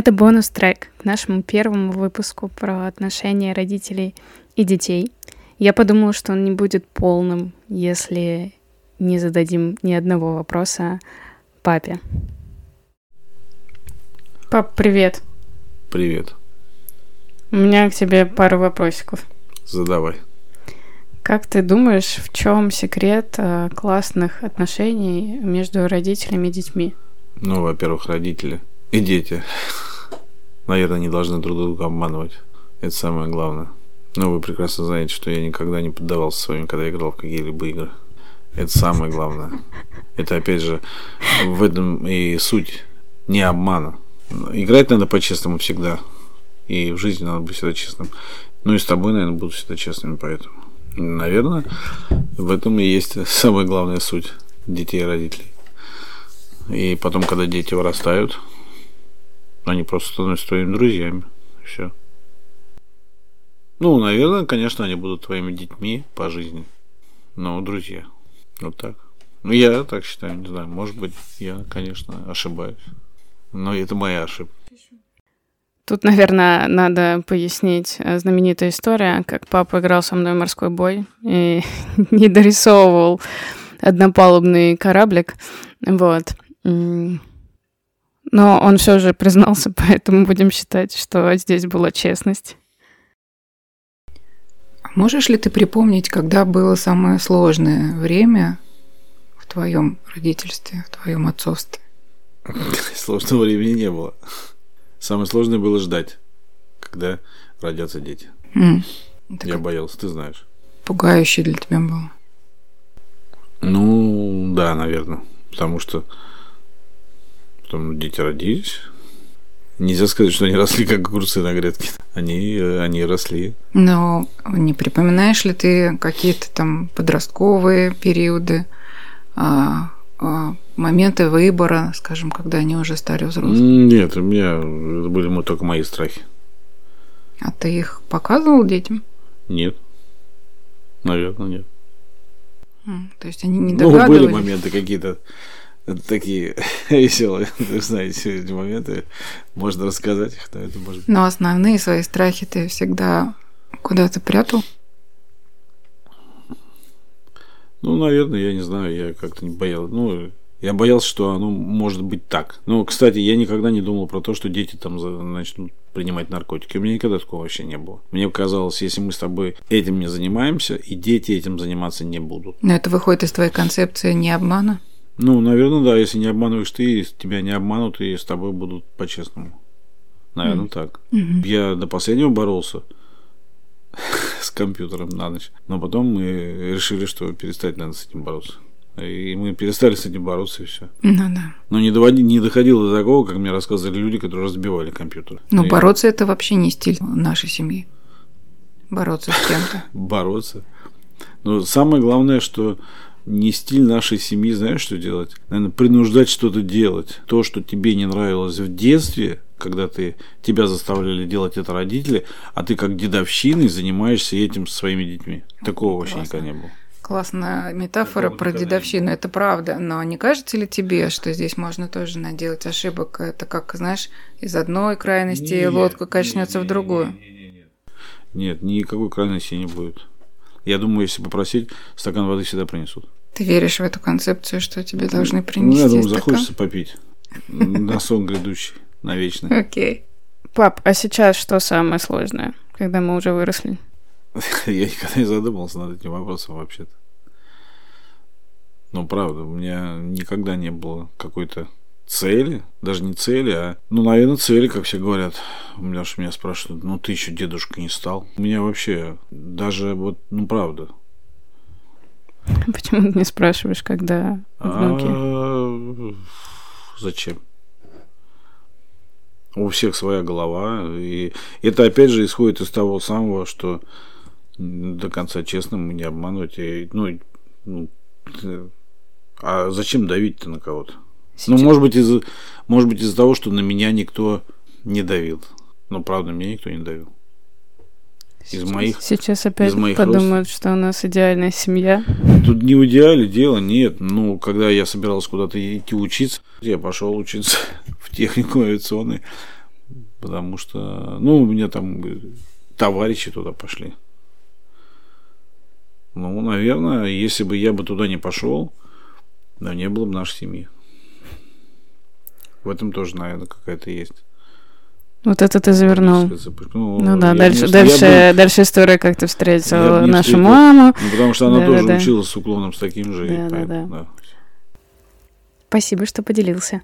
Это бонус-трек к нашему первому выпуску про отношения родителей и детей. Я подумала, что он не будет полным, если не зададим ни одного вопроса папе. Пап, привет. Привет. У меня к тебе пару вопросиков. Задавай. Как ты думаешь, в чем секрет э, классных отношений между родителями и детьми? Ну, во-первых, родители и дети, наверное, не должны друг друга обманывать. Это самое главное. Но вы прекрасно знаете, что я никогда не поддавался своим, когда играл в какие-либо игры. Это самое главное. Это, опять же, в этом и суть не обмана. Играть надо по-честному всегда. И в жизни надо быть всегда честным. Ну и с тобой, наверное, буду всегда честными, поэтому. Наверное, в этом и есть самая главная суть детей и родителей. И потом, когда дети вырастают, они просто становятся твоими друзьями. Все. Ну, наверное, конечно, они будут твоими детьми по жизни. Но друзья. Вот так. Ну, я так считаю, не знаю. Может быть, я, конечно, ошибаюсь. Но это моя ошибка. Тут, наверное, надо пояснить э, знаменитая история, как папа играл со мной в морской бой и не дорисовывал однопалубный кораблик. Вот. Но он все же признался, поэтому будем считать, что здесь была честность. Можешь ли ты припомнить, когда было самое сложное время в твоем родительстве, в твоем отцовстве? Сложного времени не было. Самое сложное было ждать, когда родятся дети. Mm. Я боялся, ты знаешь. Пугающе для тебя было. Ну, да, наверное. Потому что потом дети родились. Нельзя сказать, что они росли как огурцы на грядке. Они, они росли. Но не припоминаешь ли ты какие-то там подростковые периоды, а, а, моменты выбора, скажем, когда они уже стали взрослыми? Нет, у меня это были только мои страхи. А ты их показывал детям? Нет. Наверное, нет. То есть они не догадывались? Ну, были моменты какие-то такие веселые, вы знаете, эти моменты. Можно рассказать их, но это может Но основные свои страхи ты всегда куда-то прятал? Ну, наверное, я не знаю, я как-то не боялся. Ну, я боялся, что оно может быть так. Но, кстати, я никогда не думал про то, что дети там начнут принимать наркотики. У меня никогда такого вообще не было. Мне казалось, если мы с тобой этим не занимаемся, и дети этим заниматься не будут. Но это выходит из твоей концепции не обмана? Ну, наверное, да. Если не обманываешь ты, тебя не обманут, и с тобой будут по-честному. Наверное, mm. так. Mm-hmm. Я до последнего боролся с компьютером на ночь. Но потом мы решили, что перестать надо с этим бороться. И мы перестали с этим бороться, и все. Ну да. Но не, доводи, не доходило до такого, как мне рассказывали люди, которые разбивали компьютер. Но и... бороться это вообще не стиль нашей семьи. Бороться с кем-то. Бороться. Но самое главное, что не стиль нашей семьи, знаешь, что делать? Наверное, принуждать что-то делать. То, что тебе не нравилось в детстве, когда ты тебя заставляли делать это родители, а ты как дедовщиной занимаешься этим со своими детьми. Такого вообще никогда не было. Классная метафора про дедовщину, это правда. Но не кажется ли тебе, что здесь можно тоже наделать ошибок? Это как, знаешь, из одной крайности нет, лодка качнется нет, в другую. Нет, нет, нет. нет, никакой крайности не будет. Я думаю, если попросить, стакан воды всегда принесут. Ты веришь в эту концепцию, что тебе должны принести? Ну, я думаю, стакан? захочется попить. На сон грядущий, на вечный. Окей. Пап, а сейчас что самое сложное, когда мы уже выросли? Я никогда не задумывался над этим вопросом вообще-то. Ну, правда, у меня никогда не было какой-то цели, даже не цели, а, ну, наверное, цели, как все говорят. У меня же меня спрашивают, ну, ты еще дедушка не стал. У меня вообще даже вот, ну, правда. Почему ты не спрашиваешь, когда внуки? А, зачем? У всех своя голова. И это, опять же, исходит из того самого, что до конца честно мы не обманывать. И, ну, ну, а зачем давить-то на кого-то? Ну, может быть, из может быть, из-за того, что на меня никто не давил. Но правда, меня никто не давил. Из моих. Сейчас опять из моих подумают, рост... что у нас идеальная семья. Тут не в идеале дело, нет. Ну, когда я собирался куда-то идти учиться, я пошел учиться в технику авиационной. Потому что, ну, у меня там товарищи туда пошли. Ну, наверное, если бы я бы туда не пошел, но не было бы нашей семьи. В этом тоже, наверное, какая-то есть. Вот это ты завернул. Ну, ну да, дальше, не, дальше, бы, дальше история, как ты встретил нашу встретил, маму. Ну, потому что она да, тоже да, училась с уклоном с таким же. Да, да, да. да. Спасибо, что поделился.